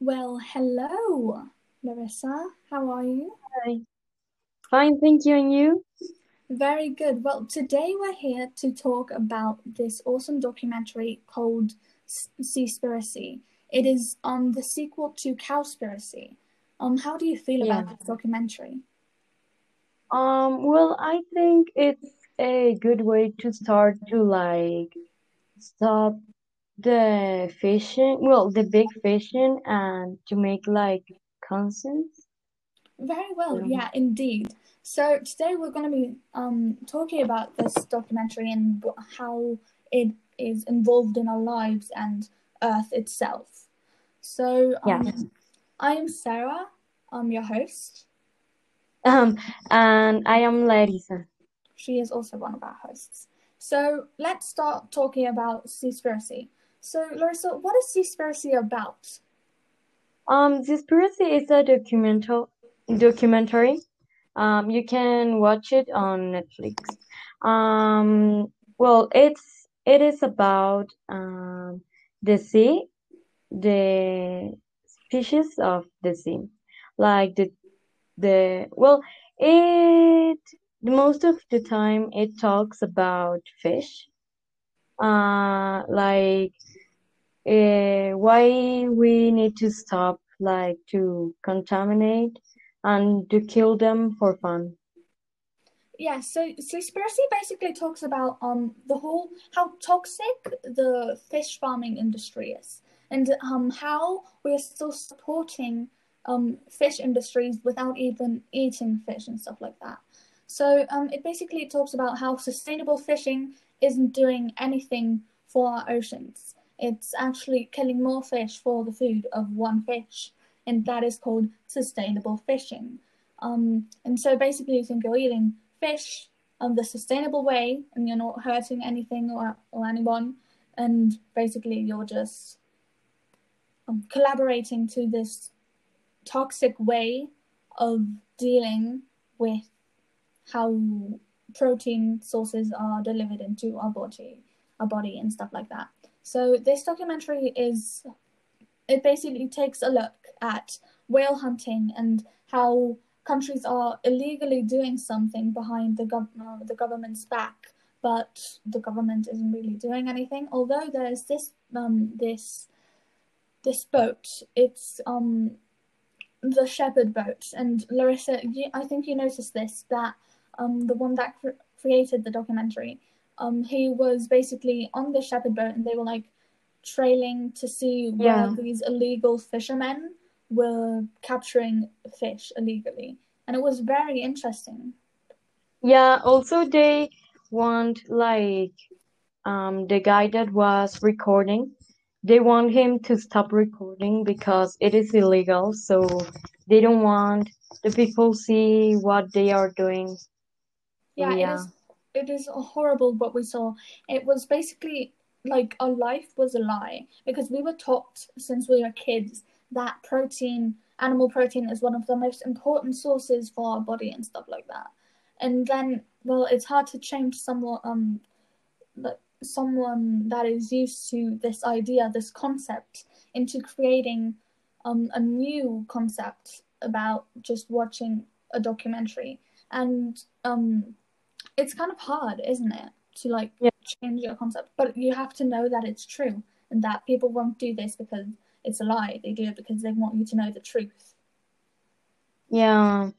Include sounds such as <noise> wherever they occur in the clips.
Well, hello, Larissa. How are you? Hi. Fine, thank you. And you? Very good. Well, today we're here to talk about this awesome documentary called Seaspiracy. It is um the sequel to Cowspiracy. Um, how do you feel Yeah. about this documentary? Um, well, I think it's a good way to start to like stop the fishing, well, the big fishing and to make like conscience. Very well, Yeah. yeah, indeed. So today we're going to be um talking about this documentary and how it is involved in our lives and Earth itself. So Yeah. um, I am Sarah. I'm your host. Um, and I am Larissa. She is also one of our hosts. So let's start talking about Seaspiracy. So Larissa, what is Seaspiracy about? Um, Seaspiracy is a documental documentary. Um, you can watch it on Netflix. Um, well, it's it is about um the sea, the species of the sea, like the the well, it most of the time it talks about fish, uh, like uh, why we need to stop like to contaminate and to kill them for fun. Yeah, so Seaspiracy basically talks about um the whole how toxic the fish farming industry is and um how we're still supporting um fish industries without even eating fish and stuff like that. So um it basically talks about how sustainable fishing isn't doing anything for our oceans. It's actually killing more fish for the food of one fish, and that is called sustainable fishing. Um, and so basically, you think you're eating fish um, the sustainable way and you're not hurting anything or, or anyone, and basically, you're just um, collaborating to this toxic way of dealing with how protein sources are delivered into our body, our body, and stuff like that. So this documentary is it basically takes a look at whale hunting and how countries are illegally doing something behind the, gov- uh, the government's back, but the government isn't really doing anything. Although there's this um, this this boat, it's um the shepherd boat, and Larissa, you, I think you noticed this that um the one that cr- created the documentary, um he was basically on the shepherd boat, and they were like trailing to see where Yeah. these illegal fishermen were capturing fish illegally, and it was very interesting. Yeah, also they want like um the guy that was recording, they want him to stop recording because it is illegal, so they don't want the people see what they are doing. Yeah, yeah. is. It is horrible what we saw. It was basically like our life was a lie because we were taught since we were kids that protein, animal protein, is one of the most important sources for our body and stuff like that. And then, well, it's hard to change someone, um, like someone that is used to this idea, this concept, into creating um a new concept about just watching a documentary. And um it's kind of hard, isn't it, to like Yeah. change your concept? But you have to know that it's true and that people won't do this because it's a lie. They do it because they want you to know the truth. Yeah,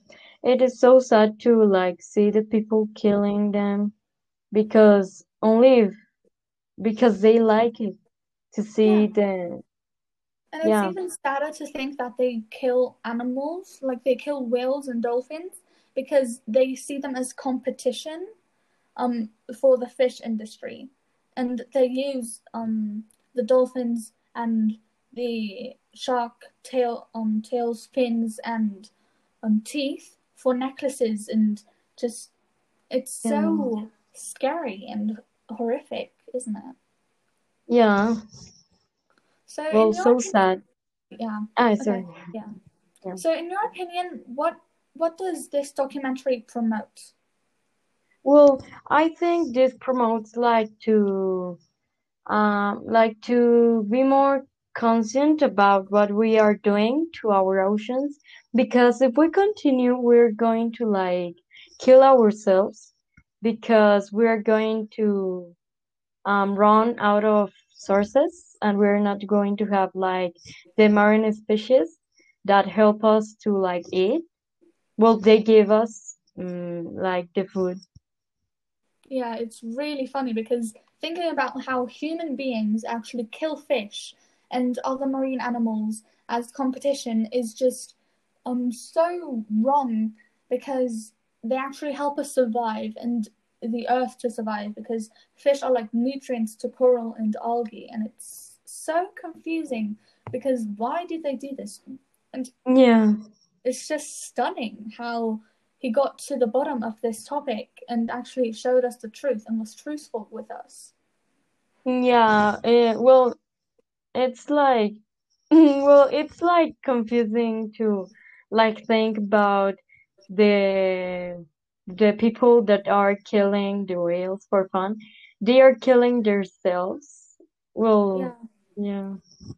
it is so sad to like see the people killing them because only if, because they like it to see Yeah. the And it's yeah even sadder to think that they kill animals, like they kill whales and dolphins, because they see them as competition um, for the fish industry. And they use um, the dolphins and the shark tail um, tails, fins, and um, teeth for necklaces, and just it's yeah so scary and horrific, isn't it? yeah. So, Well, so opinion, sad. yeah, Ah, okay, yeah. Yeah. So, in your opinion, what what does this documentary promote? Well, I think this promotes like to um like to be more conscient about what we are doing to our oceans because if we continue, we're going to like kill ourselves because we're going to um, run out of sources and we're not going to have like the marine species that help us to like eat. Well, they give us um, like the food. Yeah, it's really funny because thinking about how human beings actually kill fish and other marine animals as competition is just um so wrong because they actually help us survive and the earth to survive because fish are like nutrients to coral and algae and it's so confusing because why did they do this and Yeah. it's just stunning how he got to the bottom of this topic and actually showed us the truth and was truthful with us Yeah, eh, well, it's like, <laughs> well, it's like confusing to like think about the the people that are killing the whales for fun. They are killing themselves. Well, yeah yeah,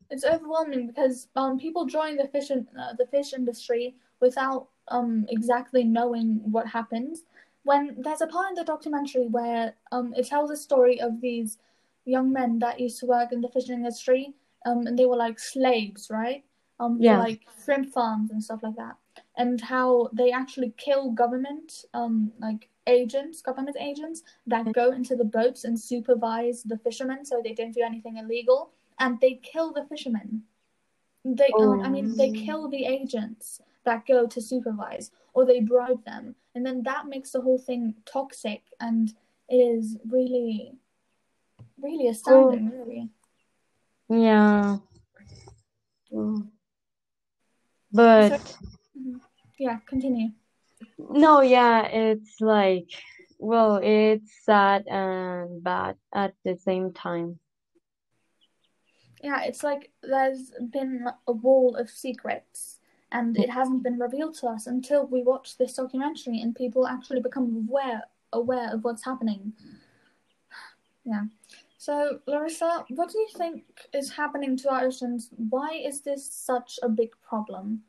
it's overwhelming because um people join the fish in, uh, the fish industry without um exactly knowing what happens. When there's a part in the documentary where um it tells a story of these young men that used to work in the fishing industry, um and they were like slaves, right? Um yeah, like shrimp farms and stuff like that, and how they actually kill government um like agents, government agents that go into the boats and supervise the fishermen so they don't do anything illegal and they kill the fishermen. They, um, I mean, they Oh. kill the agents that go to supervise, or they bribe them, and then that makes the whole thing toxic and is really, really astounding. Really, yeah. But mm-hmm. yeah. Continue. no, yeah, it's like, well, it's sad and bad at the same time. Yeah, it's like there's been a wall of secrets, and it hasn't been revealed to us until we watch this documentary and people actually become aware aware of what's happening. Yeah. So, Larissa, what do you think is happening to our oceans? Why is this such a big problem?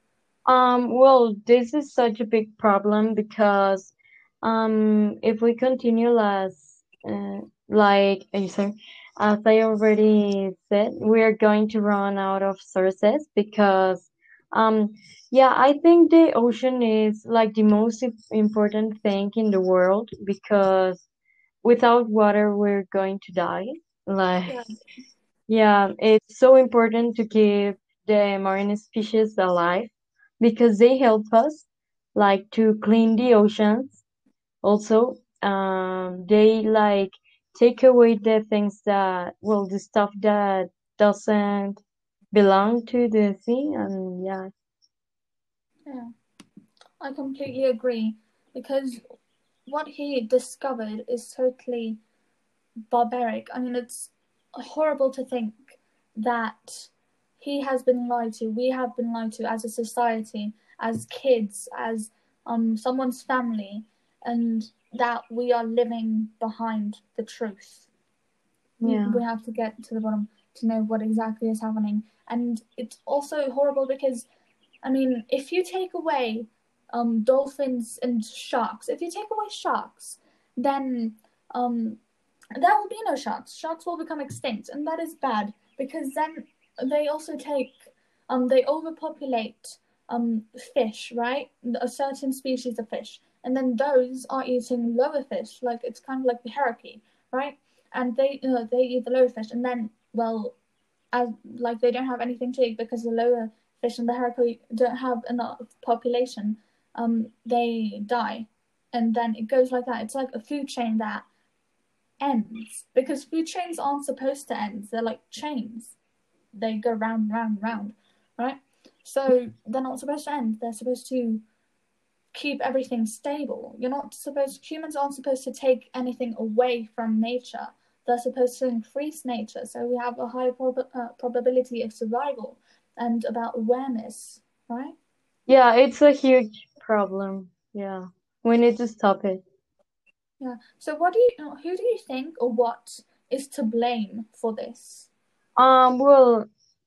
Um, well, this is such a big problem because um, if we continue as uh, like as I already said, we are going to run out of sources because um, yeah, I think the ocean is like the most important thing in the world because without water we're going to die. Like Yeah. yeah, it's so important to keep the marine species alive because they help us like to clean the oceans. Also, um, they like take away the things that, well, the stuff that doesn't belong to the thing and yeah, Yeah. I completely agree because what he discovered is totally barbaric. I mean, it's horrible to think that he has been lied to, we have been lied to as a society, as kids, as um someone's family, and that we are living behind the truth. Yeah, We have to get to the bottom to know what exactly is happening. And it's also horrible because, I mean, if you take away um, dolphins and sharks, if you take away sharks, then um, there will be no sharks. Sharks will become extinct, and that is bad because then they also take, um, they overpopulate um, fish, right? A certain species of fish, and then those are eating lower fish, like it's kind of like the hierarchy, right? And they, uh, they eat the lower fish, and then well, as like they don't have anything to eat because the lower fish in the hierarchy don't have enough population. Um, they die, and then it goes like that. It's like a food chain that ends because food chains aren't supposed to end. They're like chains. They go round, round, round, right? So they're not supposed to end. They're supposed to keep everything stable. You're not supposed. Humans aren't supposed to take anything away from nature. They're supposed to increase nature, so we have a high prob- uh, probability of survival and about awareness, right? yeah, it's a huge problem. Yeah, we need to stop it. Yeah. So, what do you? Who do you think, or what is to blame for this? Um, well,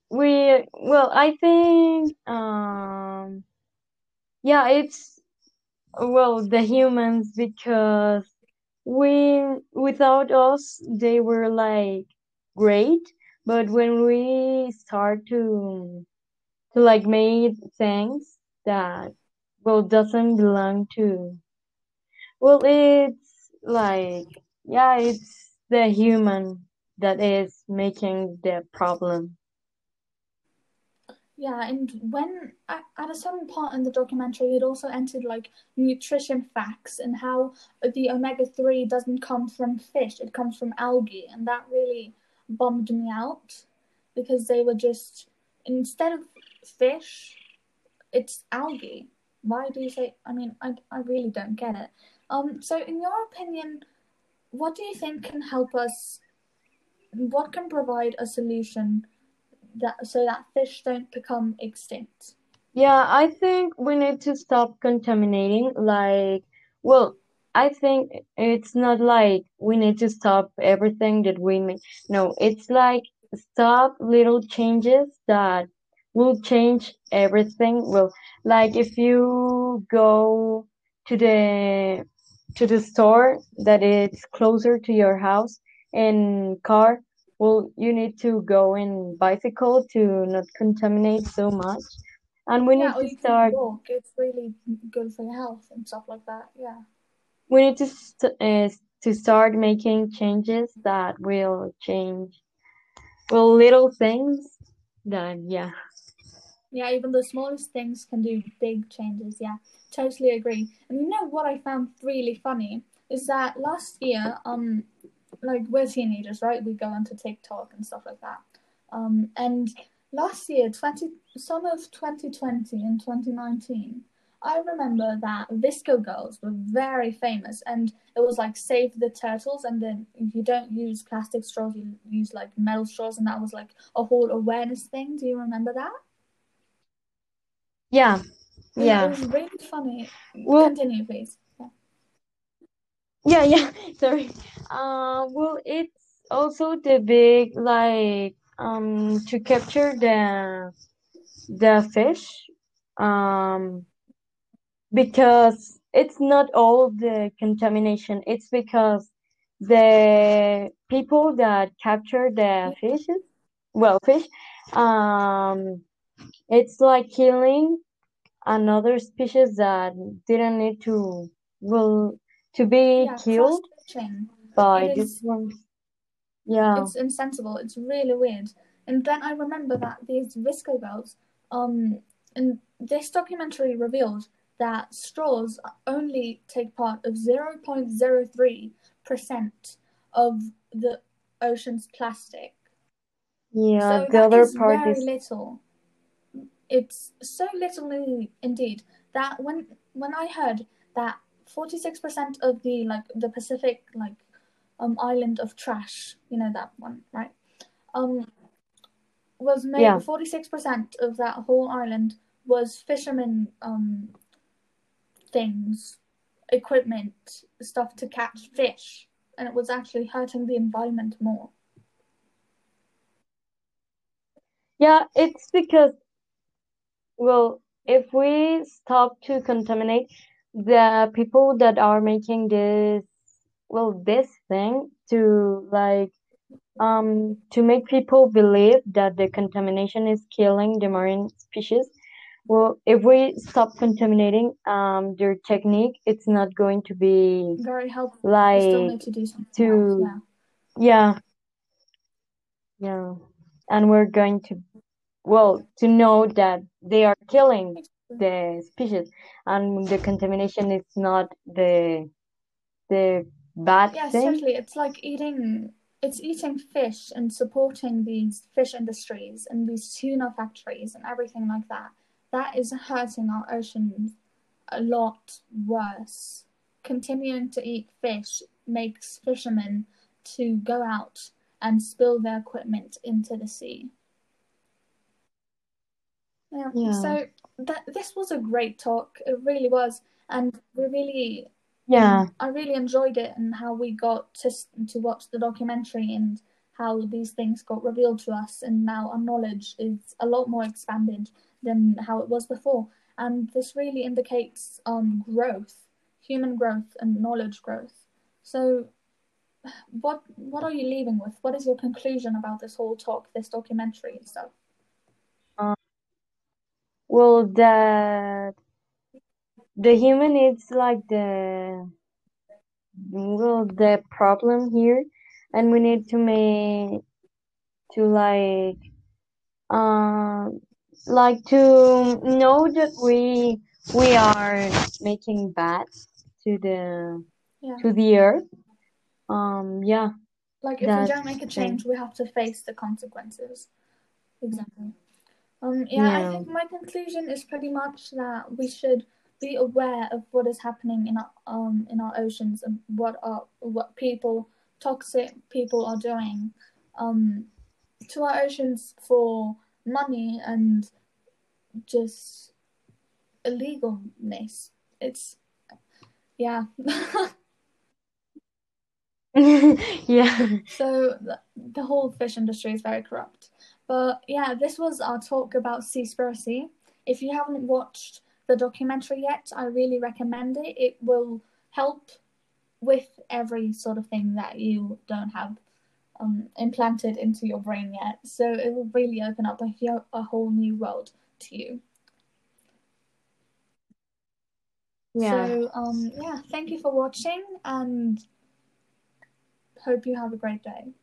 we well I think um yeah it's well the humans because we without us they were like great. But when we start to to like make things that well doesn't belong to well it's like yeah it's the human that is making the problem Yeah, and when at, a certain part in the documentary, it also entered like nutrition facts and how the omega 3 doesn't come from fish, it comes from algae. And that really bummed me out because they were just, instead of fish, it's algae. Why do you say? I mean, I, I really don't get it. Um, so, in your opinion, what do you think can help us? What can provide a solution that so that fish don't become extinct? Yeah, I think we need to stop contaminating. Like, well, I think it's not like we need to stop everything that we make. No, it's like stop little changes that will change everything. Well, like if you go to the to the store that is closer to your house in car, well, you need to go in bicycle to not contaminate so much. And we Yeah, need to start walk. It's really good for your health and stuff like that. Yeah. we need to st uh, to start making changes that will change well little things that yeah Yeah, even the smallest things can do big changes. Yeah, totally agree. And you know what I found really funny is that last year, um, like we're teenagers, right? We go onto TikTok and stuff like that. Um, and last year, twenty summer of twenty twenty and twenty nineteen, I remember that VSCO girls were very famous, and it was like save the turtles, and then if you don't use plastic straws, you use like metal straws, and that was like a whole awareness thing. Do you remember that? yeah Yeah, yeah it was really funny. well Continue, please. Yeah. yeah <laughs> sorry uh well it's also the big like um to capture the the fish um because it's not all the contamination it's because the people that capture the fishes well fish um it's like killing another species that didn't need to well to be Yeah, killed by this one yeah It's insensible. It's really weird. And then I remember that these VSCO girls, um, and this documentary revealed that straws only take part of zero point zero three percent of the ocean's plastic. yeah So the other is part very is little. It's so little indeed that when when I heard that forty six percent of the like the Pacific like um island of trash, you know that one, right? Um was made yeah forty six percent of that whole island was fishermen um things, equipment, stuff to catch fish, and it was actually hurting the environment more. yeah it's because well if we stop to contaminate the people that are making this well this thing to like um to make people believe that the contamination is killing the marine species well if we stop contaminating um their technique it's not going to be Very helpful. Like need to do to yeah. yeah yeah and we're going to well to know that they are killing the species and the contamination is not the the bad Yes, thing totally. It's like eating it's eating fish and supporting these fish industries and these tuna factories and everything like that. That is hurting our oceans a lot worse. Continuing to eat fish makes fishermen to go out and spill their equipment into the sea. Yeah, yeah so that this was a great talk. It really was, and we really yeah I really enjoyed it and how we got to to watch the documentary and how these things got revealed to us, and now our knowledge is a lot more expanded than how it was before. And this really indicates um, growth, human growth, and knowledge growth. So, what what are you leaving with? What is your conclusion about this whole talk, this documentary and stuff? Well, that the human is like the well the problem here, and we need to make to like um like to know that we we are making bad to the Yeah. to the earth. Um, yeah. Like if we don't make a the- change, we have to face the consequences. Exactly. Um, yeah, I think my conclusion is pretty much that we should be aware of what is happening in our um in our oceans and what are what people toxic people are doing um to our oceans for money and just illegalness. It's yeah. <laughs> yeah. So the, the whole fish industry is very corrupt. But yeah, this was our talk about Seaspiracy. If you haven't watched the documentary yet, I really recommend it. It will help with every sort of thing that you don't have um, implanted into your brain yet. So it will really open up a, a whole new world to you. Yeah. So um, yeah, thank you for watching and hope you have a great day.